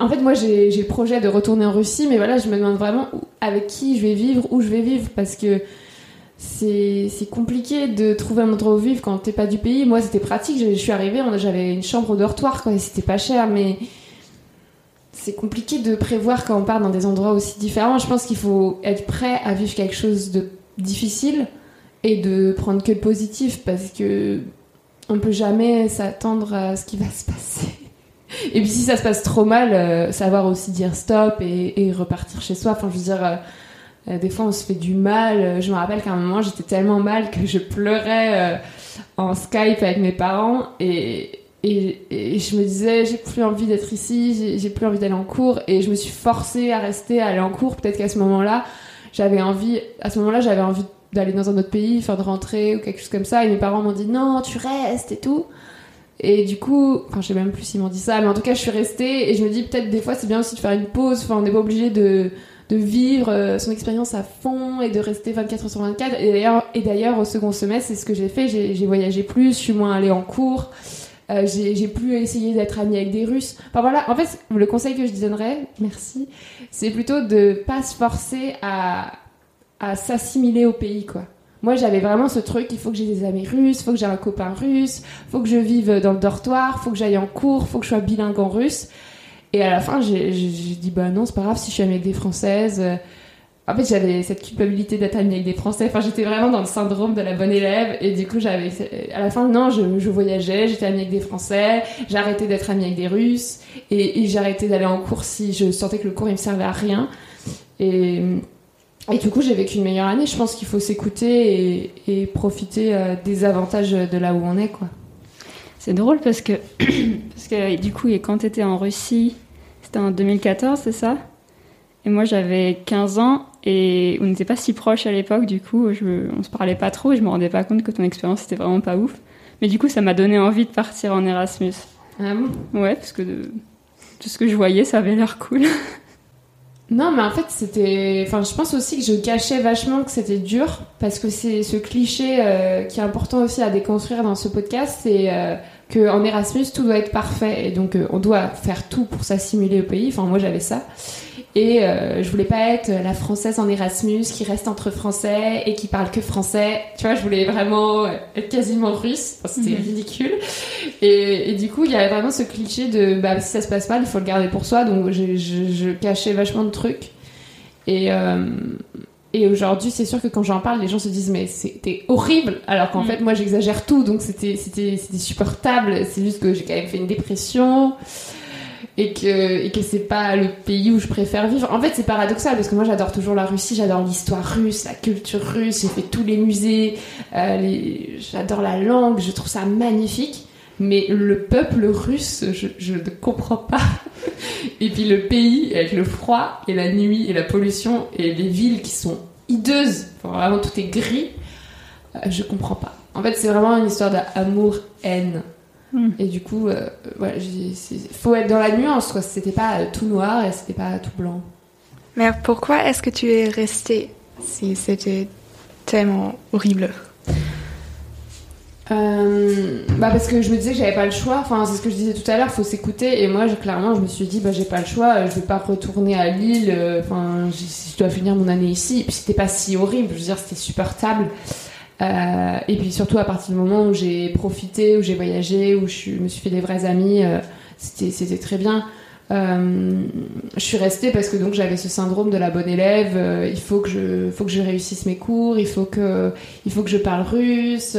En fait, moi, j'ai le projet de retourner en Russie, mais voilà, je me demande vraiment avec qui je vais vivre, où je vais vivre, parce que c'est compliqué de trouver un endroit où vivre quand t'es pas du pays. Moi, c'était pratique. Je, suis arrivée, j'avais une chambre au dortoir, quoi, et c'était pas cher, mais c'est compliqué de prévoir quand on part dans des endroits aussi différents. Je pense qu'il faut être prêt à vivre quelque chose de difficile et de prendre que le positif parce que on peut jamais s'attendre à ce qui va se passer. Et puis si ça se passe trop mal, euh, savoir aussi dire stop et, repartir chez soi. Enfin, je veux dire, euh, euh, des fois, on se fait du mal. Je me rappelle qu'à un moment, j'étais tellement mal que je pleurais euh, en Skype avec mes parents et, et, je me disais, j'ai plus envie d'être ici, j'ai plus envie d'aller en cours et je me suis forcée à rester, à aller en cours. Peut-être qu'à ce moment-là, j'avais envie, à ce moment-là, j'avais envie d'aller dans un autre pays, enfin de rentrer ou quelque chose comme ça. Et mes parents m'ont dit non, tu restes et tout. Et du coup, enfin, je sais même plus s'ils m'ont dit ça, mais en tout cas, je suis restée et je me dis peut-être des fois c'est bien aussi de faire une pause. Enfin, on n'est pas obligé de de vivre euh, son expérience à fond et de rester 24 heures sur 24. Et d'ailleurs, au second semestre, c'est ce que j'ai fait. J'ai voyagé plus, je suis moins allée en cours. Euh, j'ai plus essayé d'être amie avec des Russes. Enfin voilà, en fait, le conseil que je donnerais, merci, c'est plutôt de pas se forcer à, à s'assimiler au pays, quoi. Moi, j'avais vraiment ce truc, il faut que j'ai des amis russes, il faut que j'ai un copain russe, il faut que je vive dans le dortoir, il faut que j'aille en cours, il faut que je sois bilingue en russe. Et à la fin, j'ai dit, bah non, c'est pas grave si je suis amie avec des Françaises. En fait, j'avais cette culpabilité d'être amie avec des Français. Enfin, j'étais vraiment dans le syndrome de la bonne élève. Et du coup, j'avais, à la fin, non, je, voyageais, j'étais amie avec des Français, j'arrêtais d'être amie avec des Russes, et, j'arrêtais d'aller en cours si je sentais que le cours, il me servait à rien. Et, et du coup, j'ai vécu une meilleure année. Je pense qu'il faut s'écouter et, et, profiter euh, des avantages de là où on est, quoi. C'est drôle parce que, parce que du coup, quand tu étais en Russie, c'était en 2014, c'est ça? Et moi, j'avais 15 ans et on n'était pas si proches à l'époque, du coup, je, on se parlait pas trop et je me rendais pas compte que ton expérience était vraiment pas ouf. Mais du coup, ça m'a donné envie de partir en Erasmus. Ah bon? Ouais, parce que de, tout ce que je voyais, ça avait l'air cool. Non, mais en fait, c'était. Enfin, je pense aussi que je cachais vachement que c'était dur, parce que c'est ce cliché euh, qui est important aussi à déconstruire dans ce podcast, c'est euh, qu'en Erasmus, tout doit être parfait, et donc euh, on doit faire tout pour s'assimiler au pays. Enfin, moi, j'avais ça. Et euh, je voulais pas être la française en Erasmus qui reste entre français et qui parle que français. Tu vois, je voulais vraiment être quasiment russe. C'était mhm. ridicule. Et, et, du coup, il y avait vraiment ce cliché de bah, si ça se passe mal, il faut le garder pour soi. Donc, je, je, je cachais vachement de trucs. Et, euh, et aujourd'hui, c'est sûr que quand j'en parle, les gens se disent mais c'était horrible. Alors qu'en mhm. fait, moi, j'exagère tout. Donc, c'était c'était supportable. C'est juste que j'ai quand même fait une dépression et que et que c'est pas le pays où je préfère vivre. En fait, c'est paradoxal parce que moi j'adore toujours la Russie, j'adore l'histoire russe, la culture russe, j'ai fait tous les musées, euh, j'adore la langue, je trouve ça magnifique. Mais le peuple russe, je, je ne comprends pas. et puis le pays avec le froid et la nuit et la pollution et les villes qui sont hideuses, vraiment tout est gris, euh, je comprends pas. En fait, c'est vraiment une histoire d'amour-haine. Hmm. Et du coup, euh, il faut être dans la nuance, quoi. C'était pas euh, tout noir et c'était pas tout blanc. Mais pourquoi est-ce que tu es restée si c'était tellement horrible? Euh, bah parce que je me disais que j'avais pas le choix. Enfin, c'est ce que je disais tout à l'heure, faut s'écouter. Et moi, clairement, je me suis dit, bah j'ai pas le choix. Je vais pas retourner à Lille. Enfin, je dois finir mon année ici. Et puis c'était pas si horrible. Je veux dire, c'était supportable. Euh, et puis surtout à partir du moment où j'ai profité, où j'ai voyagé, où je me suis fait des vrais amis, euh, c'était très bien. Euh, je suis restée parce que donc j'avais ce syndrome de la bonne élève. il faut que je, faut que je réussisse mes cours. Il faut que, il faut que je parle russe.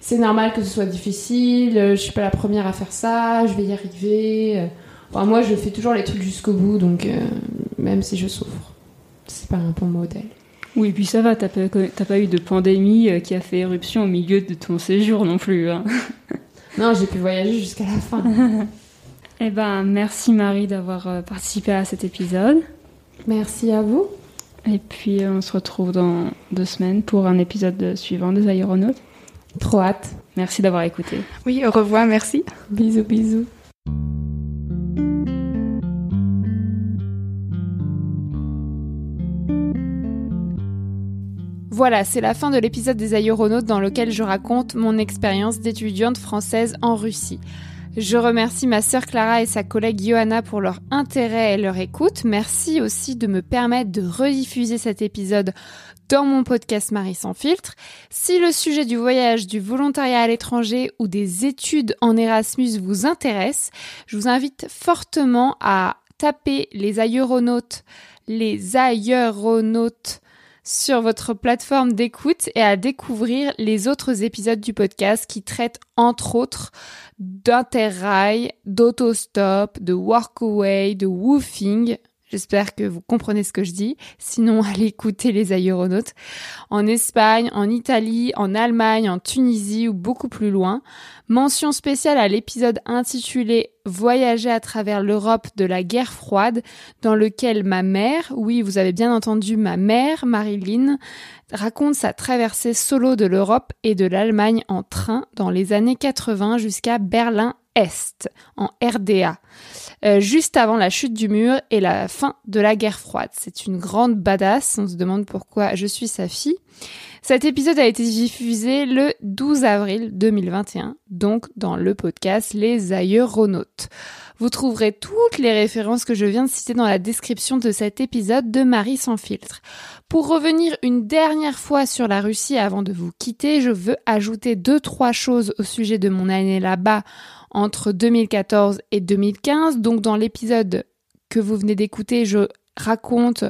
C'est normal que ce soit difficile, je suis pas la première à faire ça, je vais y arriver. Enfin, moi, je fais toujours les trucs jusqu'au bout, donc même si je souffre, c'est pas un bon modèle. Oui, puis ça va, t'as pas, pas eu de pandémie qui a fait éruption au milieu de ton séjour non plus. Hein. non, j'ai pu voyager jusqu'à la fin. eh ben, merci Marie d'avoir participé à cet épisode. Merci à vous. Et puis on se retrouve dans deux semaines pour un épisode suivant des aéronautes. Trop hâte. Merci d'avoir écouté. Oui, au revoir, merci. Bisous, bisous. Voilà, c'est la fin de l'épisode des aéronautes dans lequel je raconte mon expérience d'étudiante française en Russie. Je remercie ma sœur Clara et sa collègue Johanna pour leur intérêt et leur écoute. Merci aussi de me permettre de rediffuser cet épisode dans mon podcast Marie sans filtre. Si le sujet du voyage, du volontariat à l'étranger ou des études en Erasmus vous intéresse, je vous invite fortement à taper les aéronautes, les aéronautes sur votre plateforme d'écoute et à découvrir les autres épisodes du podcast qui traitent entre autres d'interrail, d'autostop, de workaway, de woofing. J'espère que vous comprenez ce que je dis. Sinon, allez écouter les aéronautes. En Espagne, en Italie, en Allemagne, en Tunisie ou beaucoup plus loin. Mention spéciale à l'épisode intitulé Voyager à travers l'Europe de la guerre froide, dans lequel ma mère, oui, vous avez bien entendu ma mère, Marilyn, raconte sa traversée solo de l'Europe et de l'Allemagne en train dans les années 80 jusqu'à Berlin-Est, en RDA. Euh, juste avant la chute du mur et la fin de la guerre froide. C'est une grande badass, on se demande pourquoi je suis sa fille. Cet épisode a été diffusé le 12 avril 2021, donc dans le podcast Les Aéronautes. Vous trouverez toutes les références que je viens de citer dans la description de cet épisode de Marie sans filtre. Pour revenir une dernière fois sur la Russie avant de vous quitter, je veux ajouter deux, trois choses au sujet de mon année là-bas entre 2014 et 2015. Donc dans l'épisode que vous venez d'écouter, je raconte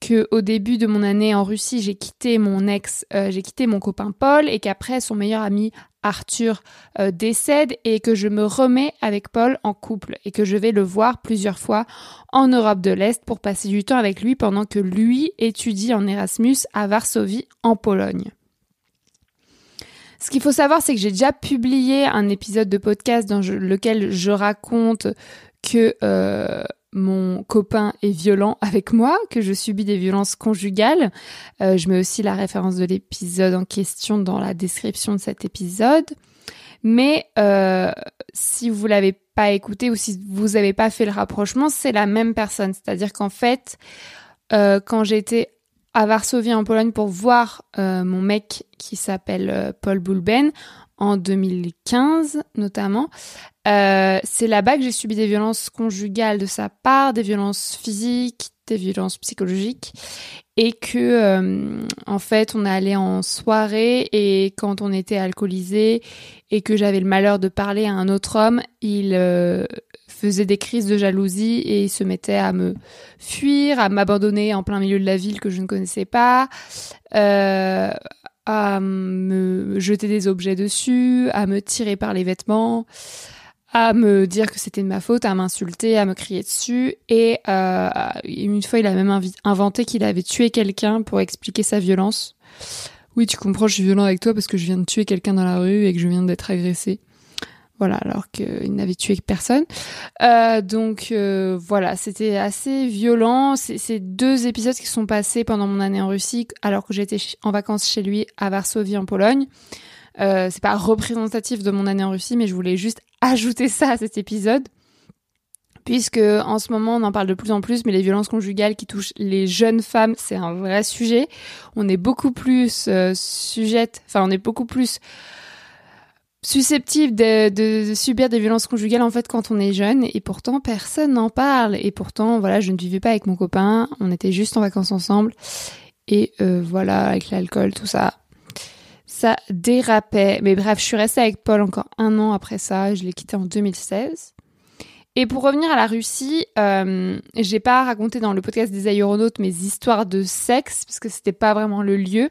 que au début de mon année en Russie, j'ai quitté mon ex, euh, j'ai quitté mon copain Paul et qu'après son meilleur ami Arthur euh, décède et que je me remets avec Paul en couple et que je vais le voir plusieurs fois en Europe de l'Est pour passer du temps avec lui pendant que lui étudie en Erasmus à Varsovie en Pologne. Ce qu'il faut savoir, c'est que j'ai déjà publié un épisode de podcast dans lequel je raconte que euh, mon copain est violent avec moi, que je subis des violences conjugales. Euh, je mets aussi la référence de l'épisode en question dans la description de cet épisode. Mais euh, si vous l'avez pas écouté ou si vous n'avez pas fait le rapprochement, c'est la même personne. C'est-à-dire qu'en fait, quand j'étais à Varsovie en Pologne pour voir euh, mon mec qui s'appelle euh, Paul Boulben en 2015 notamment. Euh, c'est là-bas que j'ai subi des violences conjugales de sa part, des violences physiques, des violences psychologiques et que en fait on allait en soirée et quand on était alcoolisé et que j'avais le malheur de parler à un autre homme, il faisait des crises de jalousie et il se mettait à me fuir, à m'abandonner en plein milieu de la ville que je ne connaissais pas, euh, à me jeter des objets dessus, à me tirer par les vêtements, à me dire que c'était de ma faute, à m'insulter, à me crier dessus. Et euh, une fois, il a même inventé qu'il avait tué quelqu'un pour expliquer sa violence. Oui, tu comprends, je suis violent avec toi parce que je viens de tuer quelqu'un dans la rue et que je viens d'être agressé. Voilà, alors qu'il n'avait tué personne. Euh, donc euh, voilà, c'était assez violent. Ces deux épisodes qui sont passés pendant mon année en Russie, alors que j'étais en vacances chez lui à Varsovie en Pologne. Euh, c'est pas représentatif de mon année en Russie, mais je voulais juste ajouter ça à cet épisode puisque en ce moment on en parle de plus en plus, mais les violences conjugales qui touchent les jeunes femmes, c'est un vrai sujet. On est beaucoup plus euh, sujette, enfin on est beaucoup plus susceptible de, subir des violences conjugales en fait quand on est jeune. Et pourtant personne n'en parle. Et pourtant voilà je ne vivais pas avec mon copain. On était juste en vacances ensemble. Et euh, voilà avec l'alcool tout ça. Ça dérapait. Mais bref je suis restée avec Paul encore un an après ça. Je l'ai quitté en 2016 Et pour revenir à la Russie, euh, j'ai pas raconté dans le podcast des aéronautes mes histoires de sexe parce que c'était pas vraiment le lieu.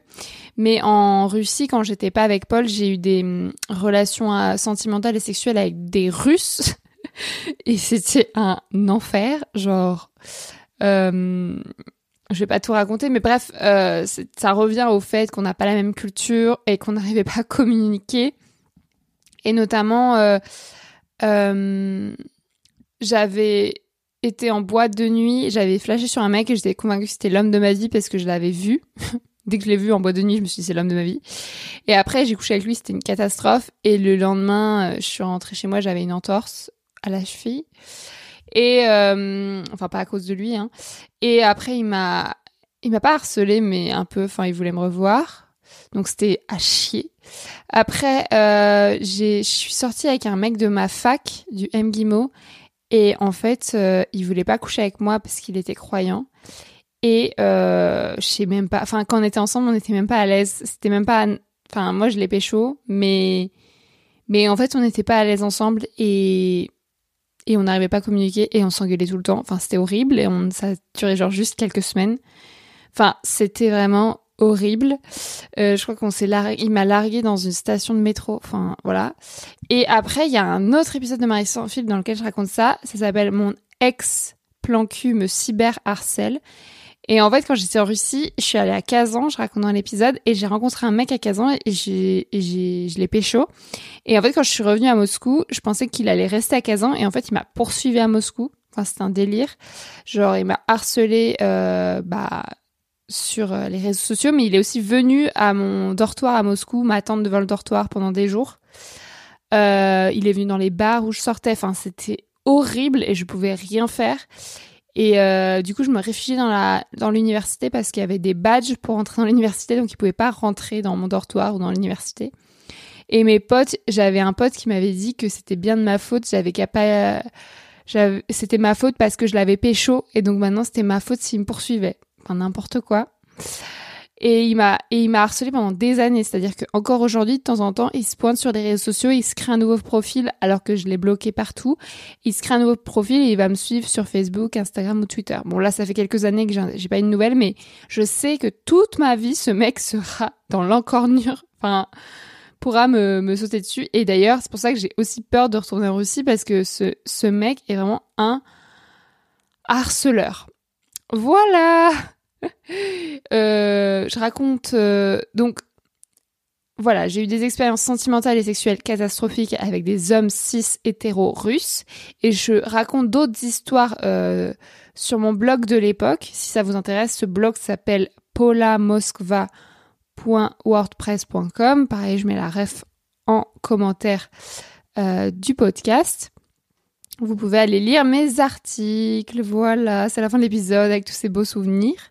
Mais en Russie, quand j'étais pas avec Paul, j'ai eu des hum, relations euh, sentimentales et sexuelles avec des Russes et c'était un enfer. Genre, euh, je vais pas tout raconter, mais bref, euh, ça revient au fait qu'on n'a pas la même culture et qu'on n'arrivait pas à communiquer. Et notamment, euh, j'avais été en boîte de nuit, j'avais flashé sur un mec et j'étais convaincue que c'était l'homme de ma vie parce que je l'avais vu. Dès que je l'ai vu en boîte de nuit, je me suis dit c'est l'homme de ma vie. Et après, j'ai couché avec lui, c'était une catastrophe. Et le lendemain, euh, je suis rentrée chez moi, j'avais une entorse à la cheville. Et euh, enfin pas à cause de lui. Hein. Et après, il m'a, il m'a pas harcelé, mais un peu. Enfin, il voulait me revoir. Donc c'était à chier. Après, euh, je suis sortie avec un mec de ma fac du MGIMO et en fait, euh, il voulait pas coucher avec moi parce qu'il était croyant. Et euh, je sais même pas. Enfin, quand on était ensemble, on n'était même pas à l'aise. C'était même pas. Enfin, moi, je l'ai pécho, mais mais en fait, on n'était pas à l'aise ensemble et et on n'arrivait pas à communiquer et on s'engueulait tout le temps. Enfin, c'était horrible et on ça duré genre juste quelques semaines. Enfin, c'était vraiment horrible. Euh, je crois qu'on s'est largué, il m'a largué dans une station de métro. Enfin, voilà. Et après, il y a un autre épisode de Marie sans fil dans lequel je raconte ça. Ça s'appelle Mon ex plan cul me cyber harcèle. Et en fait, quand j'étais en Russie, je suis allée à Kazan, je raconte dans l'épisode, et j'ai rencontré un mec à Kazan et j'ai, je l'ai pécho. Et en fait, quand je suis revenue à Moscou, je pensais qu'il allait rester à Kazan, et en fait, il m'a poursuivi à Moscou. Enfin, c'était un délire. Genre, il m'a harcelé, euh, bah, sur euh, les réseaux sociaux, mais il est aussi venu à mon dortoir à Moscou, m'attendre devant le dortoir pendant des jours. Euh, il est venu dans les bars où je sortais. Enfin, c'était horrible et je pouvais rien faire. Et euh, du coup, je me réfugiais dans la dans l'université parce qu'il y avait des badges pour entrer dans l'université, donc il pouvait pas rentrer dans mon dortoir ou dans l'université. Et mes potes, j'avais un pote qui m'avait dit que c'était bien de ma faute, j'avais qu'à pas, c'était ma faute parce que je l'avais pécho, et donc maintenant c'était ma faute s'il me poursuivait enfin n'importe quoi. Et il m'a et il m'a harcelé pendant des années, c'est-à-dire que encore aujourd'hui de temps en temps, il se pointe sur des réseaux sociaux, il se crée un nouveau profil alors que je l'ai bloqué partout. Il se crée un nouveau profil et il va me suivre sur Facebook, Instagram ou Twitter. Bon là, ça fait quelques années que j'ai pas une nouvelle, mais je sais que toute ma vie, ce mec sera dans l'encornure. Enfin, pourra me, me sauter dessus. Et d'ailleurs, c'est pour ça que j'ai aussi peur de retourner en Russie parce que ce, ce mec est vraiment un harceleur. Voilà euh, Je raconte... Euh, donc, voilà, j'ai eu des expériences sentimentales et sexuelles catastrophiques avec des hommes cis hétéros russes. Et je raconte d'autres histoires euh, sur mon blog de l'époque. Si ça vous intéresse, ce blog s'appelle polamoskva.wordpress.com. Pareil, je mets la ref en commentaire du podcast. Vous pouvez aller lire mes articles. Voilà, c'est la fin de l'épisode avec tous ces beaux souvenirs.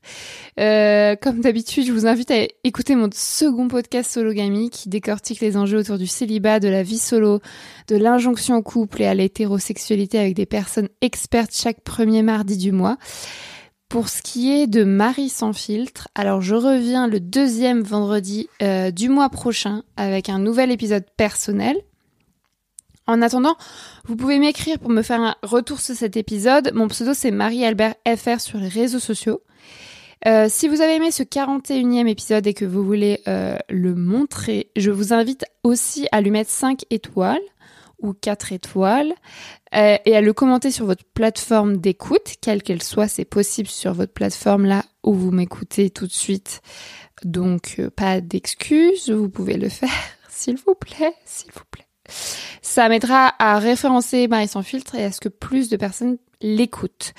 Euh, comme d'habitude, je vous invite à écouter mon second podcast Sologamie qui décortique les enjeux autour du célibat, de la vie solo, de l'injonction au couple et à l'hétérosexualité avec des personnes expertes chaque premier mardi du mois. Pour ce qui est de Marie sans filtre, alors je reviens le deuxième vendredi euh, du mois prochain avec un nouvel épisode personnel en attendant, vous pouvez m'écrire pour me faire un retour sur cet épisode. Mon pseudo c'est Marie-Albert FR sur les réseaux sociaux. Euh, si vous avez aimé ce 41e épisode et que vous voulez euh, le montrer, je vous invite aussi à lui mettre 5 étoiles ou 4 étoiles euh, et à le commenter sur votre plateforme d'écoute, quelle qu'elle soit, c'est possible sur votre plateforme là où vous m'écoutez tout de suite. Donc pas d'excuses, vous pouvez le faire, s'il vous plaît, s'il vous plaît. Ça m'aidera à référencer Marie sans filtre et à ce que plus de personnes l'écoutent.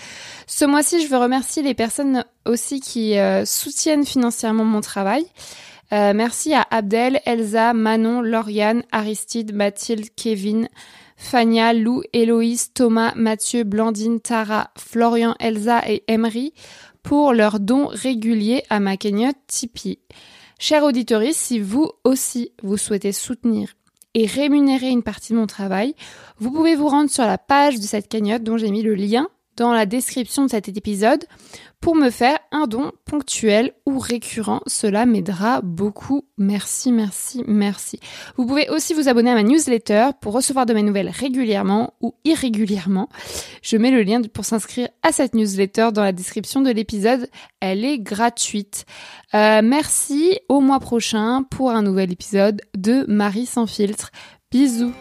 Ce mois-ci, je veux remercier les personnes aussi qui euh, soutiennent financièrement mon travail. Euh, merci à Abdel, Elsa, Manon, Lauriane, Aristide, Mathilde, Kevin, Fania, Lou, Héloïse, Thomas, Mathieu, Blandine, Tara, Florian, Elsa et Emery pour leurs dons réguliers à ma cagnotte Tipeee. Chers auditeurs, si vous aussi vous souhaitez soutenir et rémunérer une partie de mon travail, vous pouvez vous rendre sur la page de cette cagnotte dont j'ai mis le lien dans la description de cet épisode pour me faire un don ponctuel ou récurrent. Cela m'aidera beaucoup. Merci, merci, merci. Vous pouvez aussi vous abonner à ma newsletter pour recevoir de mes nouvelles régulièrement ou irrégulièrement. Je mets le lien pour s'inscrire à cette newsletter dans la description de l'épisode. Elle est gratuite. Euh, merci au mois prochain pour un nouvel épisode de Marie sans filtre. Bisous